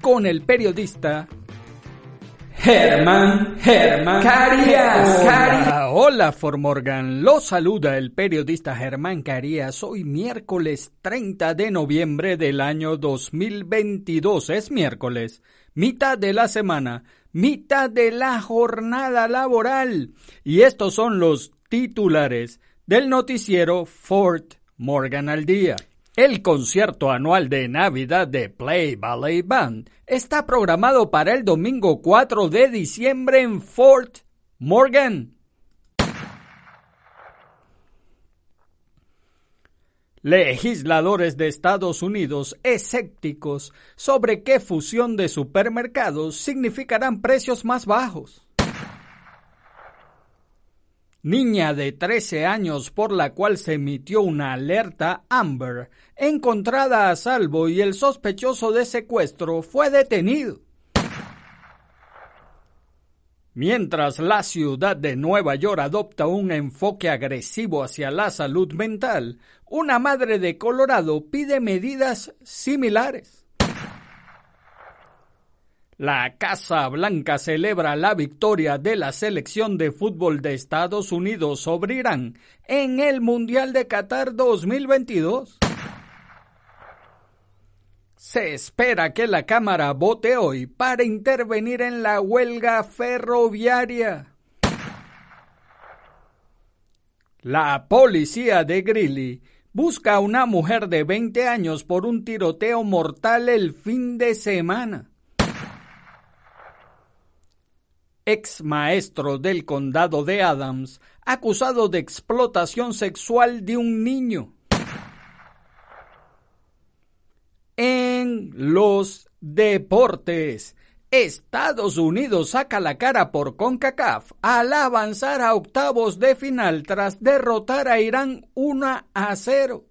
con el periodista Germán, Germán Carías. Hola, hola Formorgan. Lo saluda el periodista Germán Carías. Hoy miércoles 30 de noviembre del año 2022. Es miércoles, mitad de la semana, mitad de la jornada laboral. Y estos son los titulares del noticiero Fort Morgan al día. El concierto anual de Navidad de Play Ballet Band está programado para el domingo 4 de diciembre en Fort Morgan. Legisladores de Estados Unidos escépticos sobre qué fusión de supermercados significarán precios más bajos. Niña de 13 años por la cual se emitió una alerta Amber encontrada a salvo y el sospechoso de secuestro fue detenido. Mientras la ciudad de Nueva York adopta un enfoque agresivo hacia la salud mental, una madre de Colorado pide medidas similares. La Casa Blanca celebra la victoria de la selección de fútbol de Estados Unidos sobre Irán en el Mundial de Qatar 2022. Se espera que la Cámara vote hoy para intervenir en la huelga ferroviaria. La policía de Greeley busca a una mujer de 20 años por un tiroteo mortal el fin de semana. Ex maestro del condado de Adams, acusado de explotación sexual de un niño. Los deportes, Estados Unidos saca la cara por CONCACAF al avanzar a octavos de final tras derrotar a Irán 1 a 0.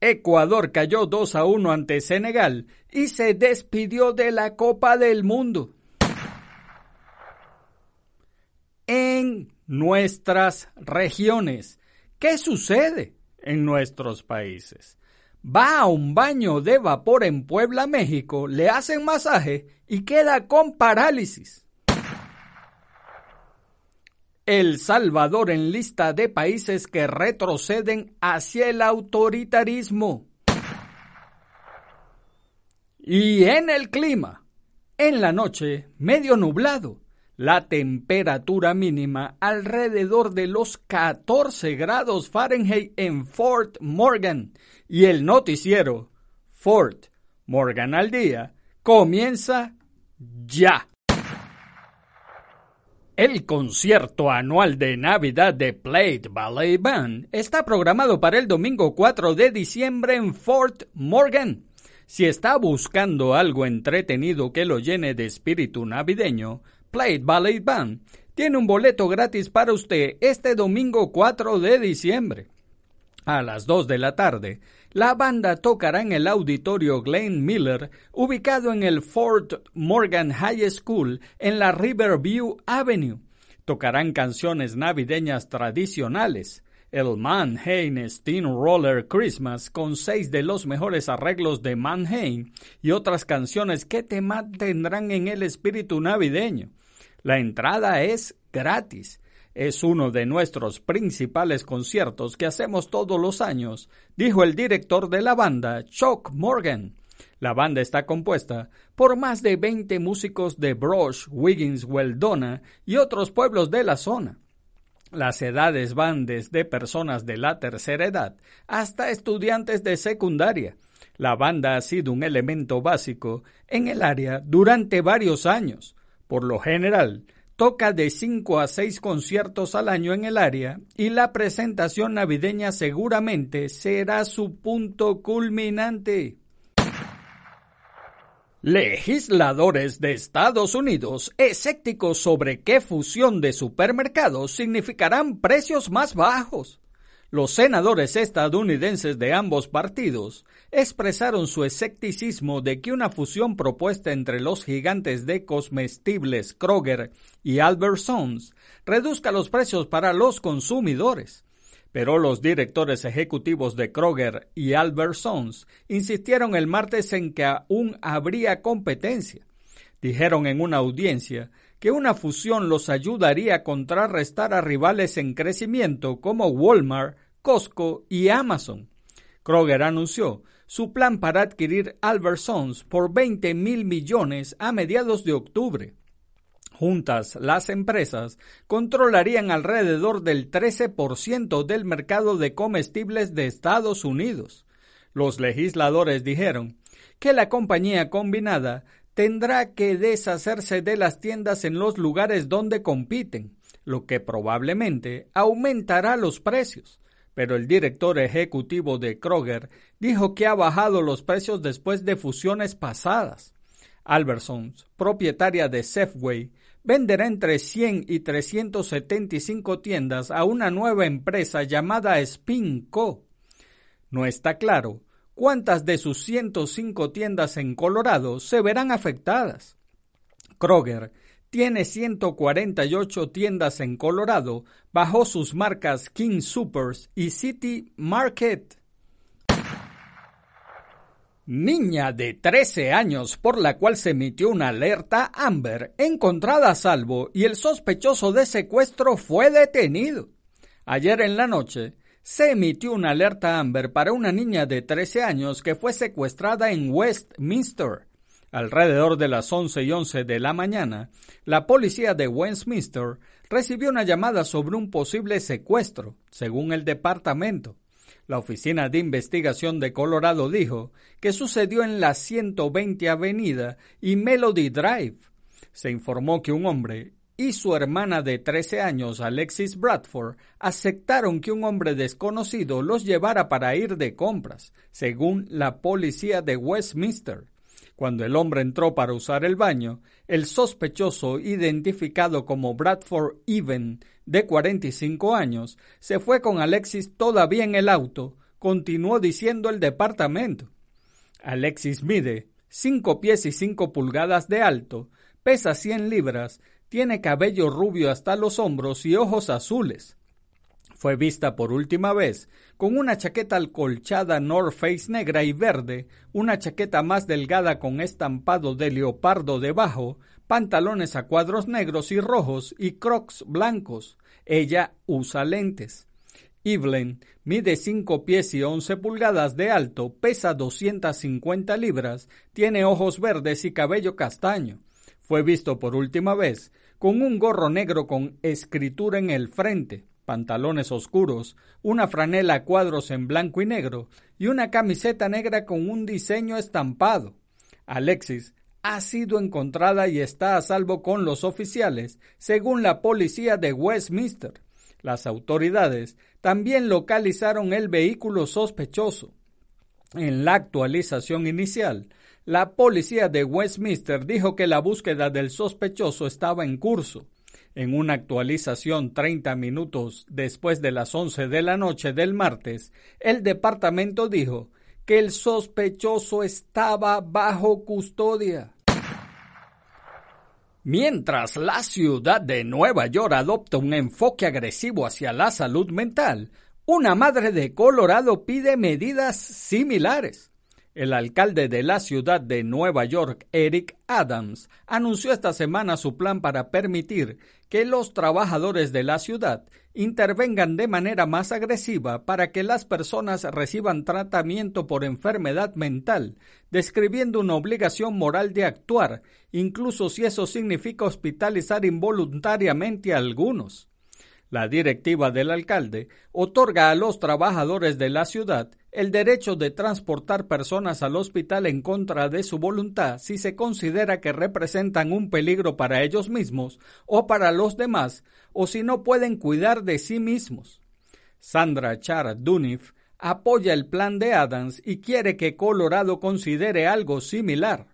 Ecuador cayó 2 a 1 ante Senegal y se despidió de la Copa del Mundo. En nuestras regiones, ¿qué sucede? en nuestros países. Va a un baño de vapor en Puebla, México, le hacen masaje y queda con parálisis. El Salvador en lista de países que retroceden hacia el autoritarismo. Y en el clima, en la noche, medio nublado, la temperatura mínima alrededor de los 14 grados Fahrenheit en Fort Morgan y el noticiero Fort Morgan al día comienza ya. El concierto anual de Navidad de Plate Ballet Band está programado para el domingo 4 de diciembre en Fort Morgan. Si está buscando algo entretenido que lo llene de espíritu navideño, Plate Ballet Band tiene un boleto gratis para usted este domingo 4 de diciembre. A las 2 de la tarde, la banda tocará en el auditorio Glenn Miller, ubicado en el Fort Morgan High School en la Riverview Avenue. Tocarán canciones navideñas tradicionales, el Mannheim Steamroller Christmas con seis de los mejores arreglos de Mannheim y otras canciones que te mantendrán en el espíritu navideño. La entrada es gratis. Es uno de nuestros principales conciertos que hacemos todos los años, dijo el director de la banda, Chuck Morgan. La banda está compuesta por más de 20 músicos de Brush, Wiggins, Weldona y otros pueblos de la zona. Las edades van desde personas de la tercera edad hasta estudiantes de secundaria. La banda ha sido un elemento básico en el área durante varios años. Por lo general, toca de 5 a 6 conciertos al año en el área y la presentación navideña seguramente será su punto culminante. Legisladores de Estados Unidos escépticos sobre qué fusión de supermercados significarán precios más bajos. Los senadores estadounidenses de ambos partidos expresaron su escepticismo de que una fusión propuesta entre los gigantes de comestibles Kroger y Albertsons reduzca los precios para los consumidores. Pero los directores ejecutivos de Kroger y Albertsons insistieron el martes en que aún habría competencia. Dijeron en una audiencia que una fusión los ayudaría a contrarrestar a rivales en crecimiento como Walmart, Costco y Amazon. Kroger anunció su plan para adquirir Albertsons por 20 mil millones a mediados de octubre. Juntas, las empresas controlarían alrededor del 13% del mercado de comestibles de Estados Unidos. Los legisladores dijeron que la compañía combinada tendrá que deshacerse de las tiendas en los lugares donde compiten, lo que probablemente aumentará los precios. Pero el director ejecutivo de Kroger dijo que ha bajado los precios después de fusiones pasadas. Albertsons, propietaria de Safeway, venderá entre 100 y 375 tiendas a una nueva empresa llamada Spinco. No está claro cuántas de sus 105 tiendas en Colorado se verán afectadas. Kroger tiene 148 tiendas en Colorado bajo sus marcas King Supers y City Market. Niña de 13 años por la cual se emitió una alerta Amber encontrada a salvo y el sospechoso de secuestro fue detenido. Ayer en la noche se emitió una alerta Amber para una niña de 13 años que fue secuestrada en Westminster. Alrededor de las 11 y 11 de la mañana, la policía de Westminster recibió una llamada sobre un posible secuestro, según el departamento. La Oficina de Investigación de Colorado dijo que sucedió en la 120 Avenida y Melody Drive. Se informó que un hombre y su hermana de 13 años, Alexis Bradford, aceptaron que un hombre desconocido los llevara para ir de compras, según la policía de Westminster. Cuando el hombre entró para usar el baño, el sospechoso, identificado como Bradford Even, de 45 años, se fue con Alexis todavía en el auto, continuó diciendo el departamento. Alexis mide 5 pies y 5 pulgadas de alto, pesa 100 libras, tiene cabello rubio hasta los hombros y ojos azules. Fue vista por última vez con una chaqueta alcolchada North Face negra y verde, una chaqueta más delgada con estampado de leopardo debajo, pantalones a cuadros negros y rojos y crocs blancos. Ella usa lentes. Evelyn mide 5 pies y 11 pulgadas de alto, pesa 250 libras, tiene ojos verdes y cabello castaño. Fue visto por última vez con un gorro negro con escritura en el frente, pantalones oscuros, una franela a cuadros en blanco y negro y una camiseta negra con un diseño estampado. Alexis ha sido encontrada y está a salvo con los oficiales, según la policía de Westminster. Las autoridades también localizaron el vehículo sospechoso. En la actualización inicial, la policía de Westminster dijo que la búsqueda del sospechoso estaba en curso. En una actualización 30 minutos después de las 11 de la noche del martes, el departamento dijo que el sospechoso estaba bajo custodia. Mientras la ciudad de Nueva York adopta un enfoque agresivo hacia la salud mental, una madre de Colorado pide medidas similares. El alcalde de la ciudad de Nueva York, Eric Adams, anunció esta semana su plan para permitir que los trabajadores de la ciudad intervengan de manera más agresiva para que las personas reciban tratamiento por enfermedad mental, describiendo una obligación moral de actuar, incluso si eso significa hospitalizar involuntariamente a algunos. La directiva del alcalde otorga a los trabajadores de la ciudad el derecho de transportar personas al hospital en contra de su voluntad si se considera que representan un peligro para ellos mismos o para los demás o si no pueden cuidar de sí mismos. Sandra Char Dunif apoya el plan de Adams y quiere que Colorado considere algo similar.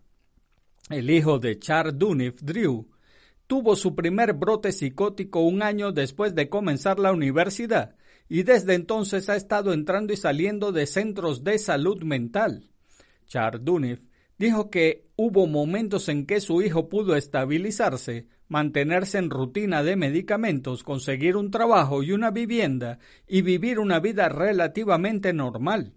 El hijo de Char Dunif, Drew, tuvo su primer brote psicótico un año después de comenzar la universidad y desde entonces ha estado entrando y saliendo de centros de salud mental. Chardunif dijo que hubo momentos en que su hijo pudo estabilizarse, mantenerse en rutina de medicamentos, conseguir un trabajo y una vivienda y vivir una vida relativamente normal.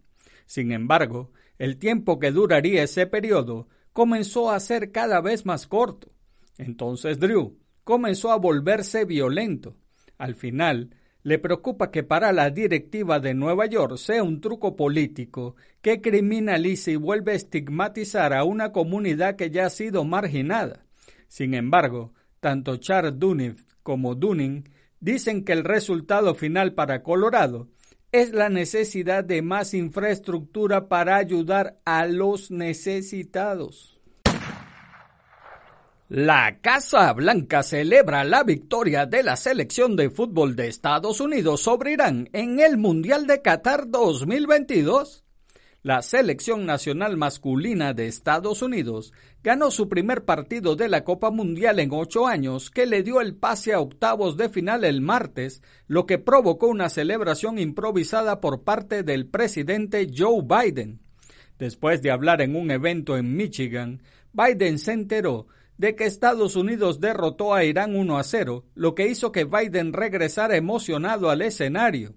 Sin embargo, el tiempo que duraría ese periodo comenzó a ser cada vez más corto. Entonces Drew comenzó a volverse violento. Al final, le preocupa que para la directiva de Nueva York sea un truco político que criminalice y vuelve a estigmatizar a una comunidad que ya ha sido marginada. Sin embargo, tanto Charles Dunning como Dunning dicen que el resultado final para Colorado es la necesidad de más infraestructura para ayudar a los necesitados. La Casa Blanca celebra la victoria de la selección de fútbol de Estados Unidos sobre Irán en el Mundial de Qatar 2022. La selección nacional masculina de Estados Unidos ganó su primer partido de la Copa Mundial en ocho años que le dio el pase a octavos de final el martes, lo que provocó una celebración improvisada por parte del presidente Joe Biden. Después de hablar en un evento en Michigan, Biden se enteró de que Estados Unidos derrotó a Irán 1 a 0, lo que hizo que Biden regresara emocionado al escenario.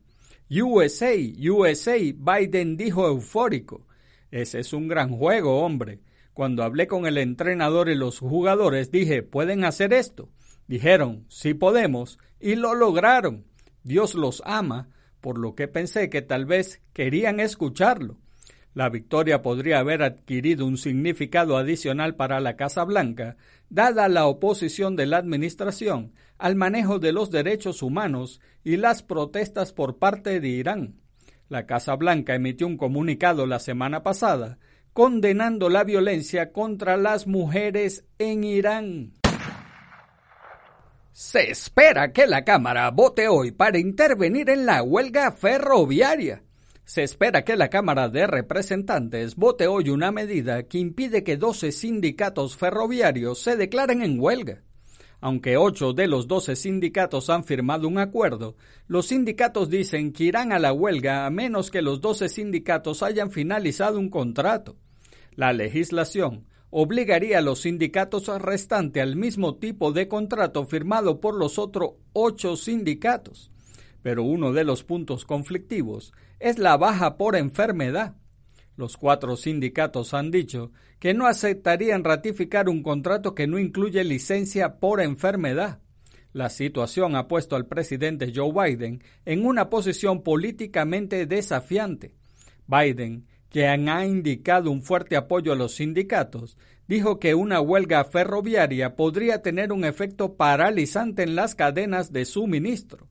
USA, USA, Biden dijo eufórico. Ese es un gran juego, hombre. Cuando hablé con el entrenador y los jugadores dije, ¿pueden hacer esto? Dijeron, sí podemos, y lo lograron. Dios los ama, por lo que pensé que tal vez querían escucharlo. La victoria podría haber adquirido un significado adicional para la Casa Blanca, dada la oposición de la Administración al manejo de los derechos humanos y las protestas por parte de Irán. La Casa Blanca emitió un comunicado la semana pasada condenando la violencia contra las mujeres en Irán. Se espera que la Cámara vote hoy para intervenir en la huelga ferroviaria. Se espera que la Cámara de Representantes vote hoy una medida que impide que 12 sindicatos ferroviarios se declaren en huelga. Aunque ocho de los 12 sindicatos han firmado un acuerdo, los sindicatos dicen que irán a la huelga a menos que los 12 sindicatos hayan finalizado un contrato. La legislación obligaría a los sindicatos restantes al mismo tipo de contrato firmado por los otros ocho sindicatos. Pero uno de los puntos conflictivos es la baja por enfermedad. Los cuatro sindicatos han dicho que no aceptarían ratificar un contrato que no incluye licencia por enfermedad. La situación ha puesto al presidente Joe Biden en una posición políticamente desafiante. Biden, quien ha indicado un fuerte apoyo a los sindicatos, dijo que una huelga ferroviaria podría tener un efecto paralizante en las cadenas de suministro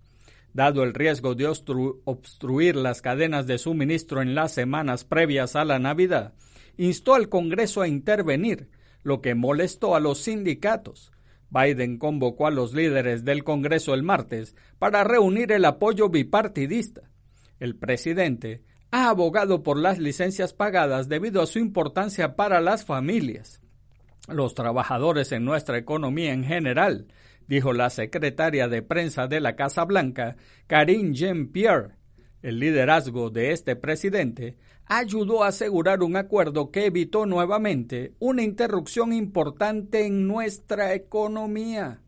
dado el riesgo de obstruir las cadenas de suministro en las semanas previas a la Navidad, instó al Congreso a intervenir, lo que molestó a los sindicatos. Biden convocó a los líderes del Congreso el martes para reunir el apoyo bipartidista. El presidente ha abogado por las licencias pagadas debido a su importancia para las familias, los trabajadores en nuestra economía en general, dijo la secretaria de prensa de la Casa Blanca, Karine Jean-Pierre. El liderazgo de este presidente ayudó a asegurar un acuerdo que evitó nuevamente una interrupción importante en nuestra economía.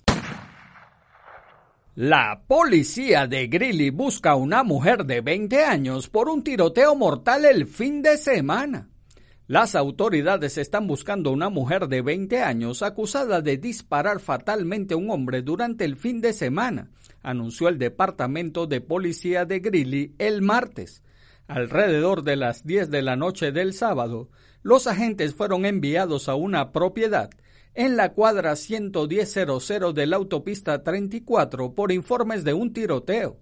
La policía de Greeley busca a una mujer de 20 años por un tiroteo mortal el fin de semana. Las autoridades están buscando a una mujer de 20 años acusada de disparar fatalmente a un hombre durante el fin de semana, anunció el Departamento de Policía de Greeley el martes. Alrededor de las 10 de la noche del sábado, los agentes fueron enviados a una propiedad en la cuadra 11000 de la autopista 34 por informes de un tiroteo.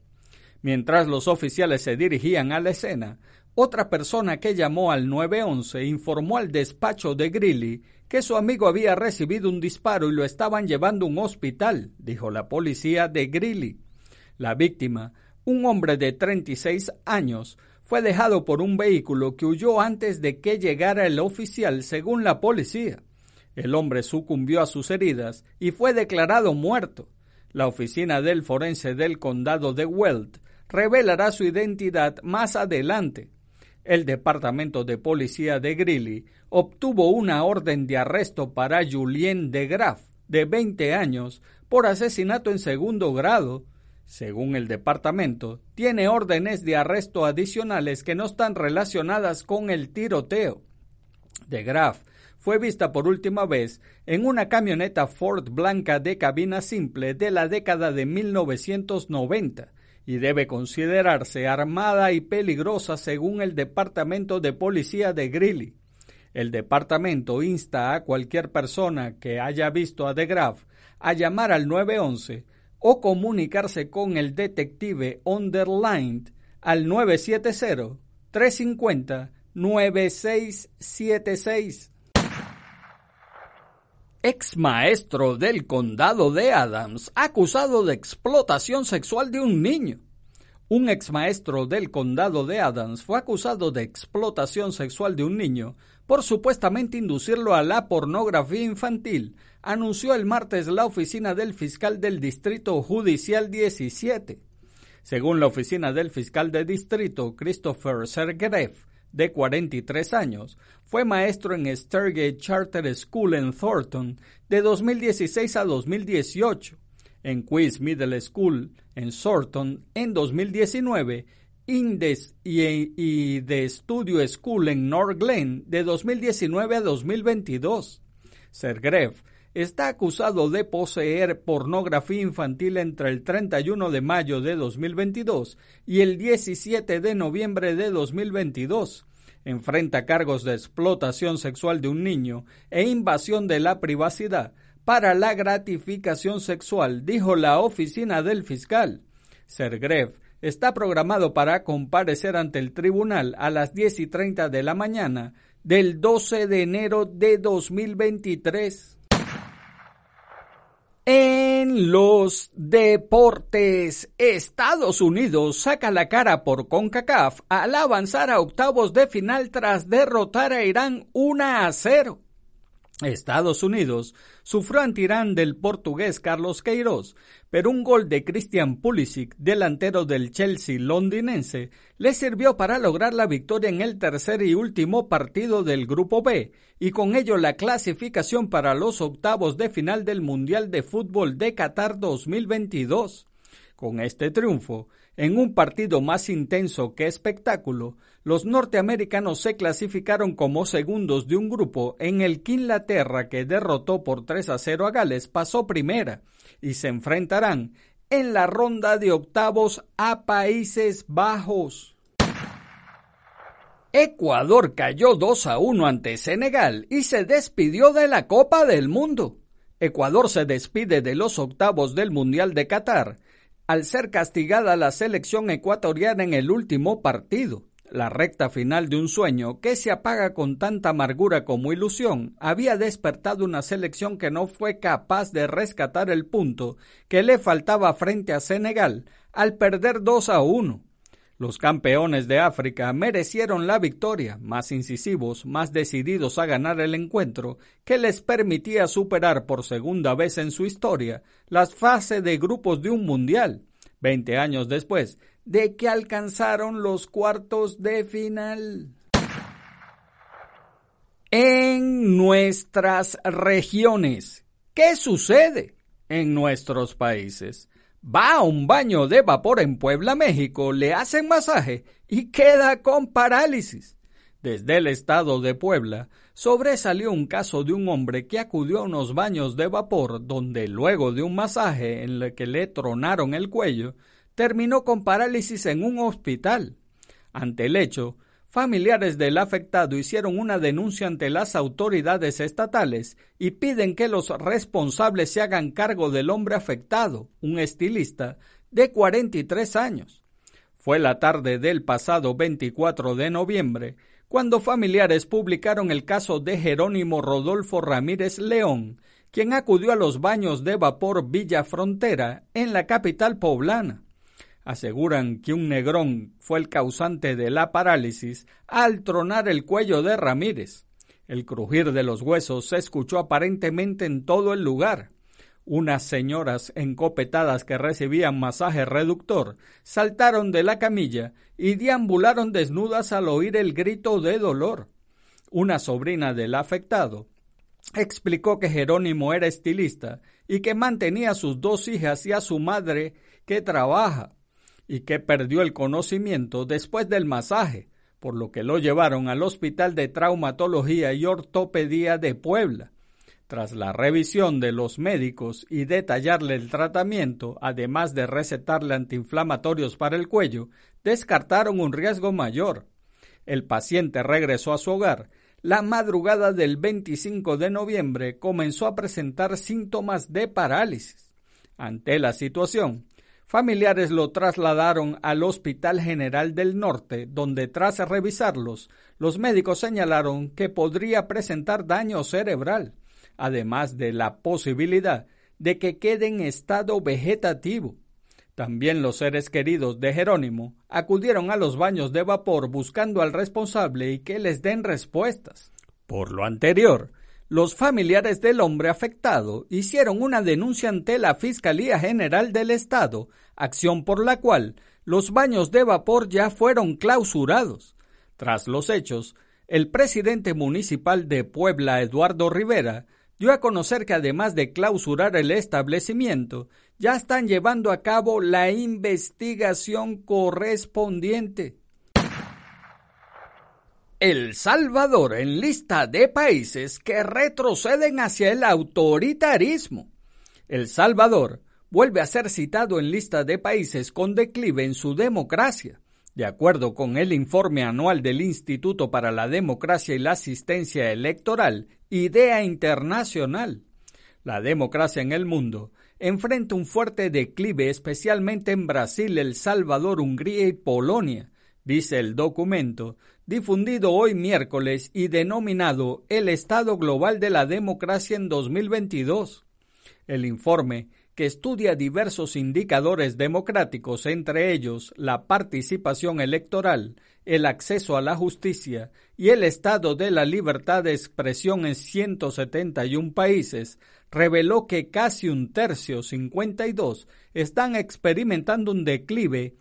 Mientras los oficiales se dirigían a la escena, otra persona que llamó al 911 informó al despacho de Greeley que su amigo había recibido un disparo y lo estaban llevando a un hospital, dijo la policía de Greeley. La víctima, un hombre de 36 años, fue dejado por un vehículo que huyó antes de que llegara el oficial, según la policía. El hombre sucumbió a sus heridas y fue declarado muerto. La oficina del forense del condado de Weld revelará su identidad más adelante. El Departamento de Policía de Greeley obtuvo una orden de arresto para Julien de Graff, de 20 años, por asesinato en segundo grado. Según el departamento, tiene órdenes de arresto adicionales que no están relacionadas con el tiroteo. De Graff fue vista por última vez en una camioneta Ford blanca de cabina simple de la década de 1990 y debe considerarse armada y peligrosa según el Departamento de Policía de Greeley. El departamento insta a cualquier persona que haya visto a De Graaf a llamar al 911 o comunicarse con el detective Underlined al 970 350 9676 ex maestro del condado de Adams, acusado de explotación sexual de un niño. Un ex maestro del condado de Adams fue acusado de explotación sexual de un niño por supuestamente inducirlo a la pornografía infantil, anunció el martes la oficina del fiscal del Distrito Judicial 17. Según la oficina del fiscal de distrito, Christopher Sergerev, de 43 años, fue maestro en Stargate Charter School en Thornton de 2016 a 2018, en Quiz Middle School en Thornton en 2019 Indes y, de Studio School en North Glen de 2019 a 2022. Sergrev está acusado de poseer pornografía infantil entre el 31 de mayo de 2022 y el 17 de noviembre de 2022. Enfrenta cargos de explotación sexual de un niño e invasión de la privacidad para la gratificación sexual, dijo la oficina del fiscal. Sergrev está programado para comparecer ante el tribunal a las 10 y 30 de la mañana del 12 de enero de 2023. En los deportes, Estados Unidos saca la cara por CONCACAF al avanzar a octavos de final tras derrotar a Irán 1 a 0. Estados Unidos sufrió ante Irán del portugués Carlos Queiroz, pero un gol de Christian Pulisic, delantero del Chelsea londinense, le sirvió para lograr la victoria en el tercer y último partido del Grupo B, y con ello la clasificación para los octavos de final del Mundial de Fútbol de Qatar 2022. Con este triunfo, en un partido más intenso que espectáculo, los norteamericanos se clasificaron como segundos de un grupo en el que Inglaterra, que derrotó por 3 a 0 a Gales, pasó primera y se enfrentarán en la ronda de octavos a Países Bajos. Ecuador cayó 2 a 1 ante Senegal y se despidió de la Copa del Mundo. Ecuador se despide de los octavos del Mundial de Qatar al ser castigada la selección ecuatoriana en el último partido. La recta final de un sueño que se apaga con tanta amargura como ilusión había despertado una selección que no fue capaz de rescatar el punto que le faltaba frente a Senegal al perder 2 a 1. Los campeones de África merecieron la victoria, más incisivos, más decididos a ganar el encuentro, que les permitía superar por segunda vez en su historia las fases de grupos de un mundial. Veinte años después, de que alcanzaron los cuartos de final. en nuestras regiones. ¿Qué sucede en nuestros países? Va a un baño de vapor en Puebla, México, le hacen masaje y queda con parálisis. Desde el estado de Puebla sobresalió un caso de un hombre que acudió a unos baños de vapor donde luego de un masaje en el que le tronaron el cuello, terminó con parálisis en un hospital. Ante el hecho, Familiares del afectado hicieron una denuncia ante las autoridades estatales y piden que los responsables se hagan cargo del hombre afectado, un estilista de 43 años. Fue la tarde del pasado 24 de noviembre cuando familiares publicaron el caso de Jerónimo Rodolfo Ramírez León, quien acudió a los baños de vapor Villa Frontera en la capital poblana aseguran que un negrón fue el causante de la parálisis al tronar el cuello de Ramírez. El crujir de los huesos se escuchó aparentemente en todo el lugar. Unas señoras encopetadas que recibían masaje reductor saltaron de la camilla y deambularon desnudas al oír el grito de dolor. Una sobrina del afectado explicó que Jerónimo era estilista y que mantenía a sus dos hijas y a su madre que trabaja y que perdió el conocimiento después del masaje, por lo que lo llevaron al Hospital de Traumatología y Ortopedia de Puebla. Tras la revisión de los médicos y detallarle el tratamiento, además de recetarle antiinflamatorios para el cuello, descartaron un riesgo mayor. El paciente regresó a su hogar. La madrugada del 25 de noviembre comenzó a presentar síntomas de parálisis. Ante la situación, Familiares lo trasladaron al Hospital General del Norte, donde tras revisarlos, los médicos señalaron que podría presentar daño cerebral, además de la posibilidad de que quede en estado vegetativo. También los seres queridos de Jerónimo acudieron a los baños de vapor buscando al responsable y que les den respuestas. Por lo anterior, los familiares del hombre afectado hicieron una denuncia ante la Fiscalía General del Estado, acción por la cual los baños de vapor ya fueron clausurados. Tras los hechos, el presidente municipal de Puebla, Eduardo Rivera, dio a conocer que además de clausurar el establecimiento, ya están llevando a cabo la investigación correspondiente. El Salvador en lista de países que retroceden hacia el autoritarismo. El Salvador vuelve a ser citado en lista de países con declive en su democracia. De acuerdo con el informe anual del Instituto para la Democracia y la Asistencia Electoral, IDEA Internacional, la democracia en el mundo enfrenta un fuerte declive especialmente en Brasil, El Salvador, Hungría y Polonia, dice el documento, difundido hoy miércoles y denominado El Estado Global de la Democracia en 2022. El informe, que estudia diversos indicadores democráticos, entre ellos la participación electoral, el acceso a la justicia y el estado de la libertad de expresión en 171 países, reveló que casi un tercio, 52, están experimentando un declive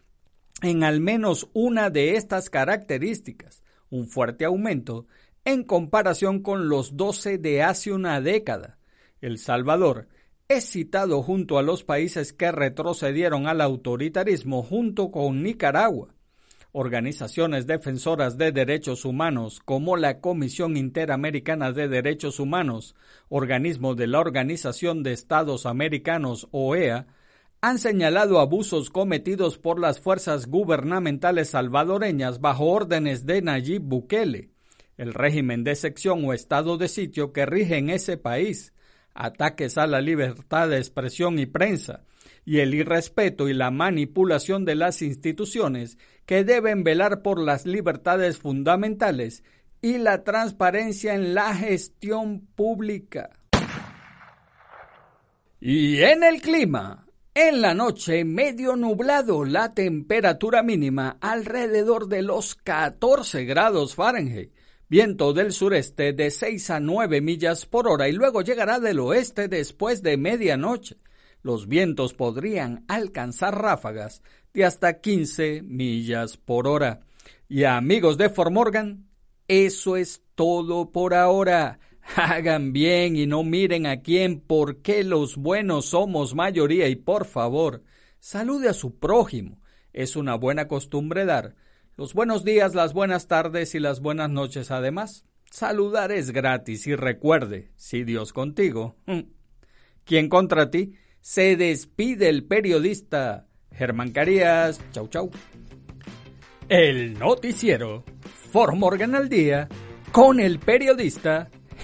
en al menos una de estas características, un fuerte aumento en comparación con los 12 de hace una década. El Salvador es citado junto a los países que retrocedieron al autoritarismo junto con Nicaragua. Organizaciones defensoras de derechos humanos como la Comisión Interamericana de Derechos Humanos, organismo de la Organización de Estados Americanos OEA, han señalado abusos cometidos por las fuerzas gubernamentales salvadoreñas bajo órdenes de Nayib Bukele, el régimen de sección o estado de sitio que rige en ese país, ataques a la libertad de expresión y prensa, y el irrespeto y la manipulación de las instituciones que deben velar por las libertades fundamentales y la transparencia en la gestión pública. Y en el clima, en la noche, medio nublado, la temperatura mínima alrededor de los 14 grados Fahrenheit. Viento del sureste de 6 a 9 millas por hora y luego llegará del oeste después de medianoche. Los vientos podrían alcanzar ráfagas de hasta 15 millas por hora. Y amigos de Formorgan, eso es todo por ahora. Hagan bien y no miren a quién, porque los buenos somos mayoría y por favor, salude a su prójimo. Es una buena costumbre dar los buenos días, las buenas tardes y las buenas noches además. Saludar es gratis y recuerde, si Dios contigo, ¿quién contra ti? Se despide el periodista Germán Carías. Chau, chau. El noticiero Morgan al día con el periodista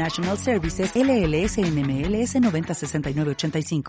International Services LLS NMLS 906985.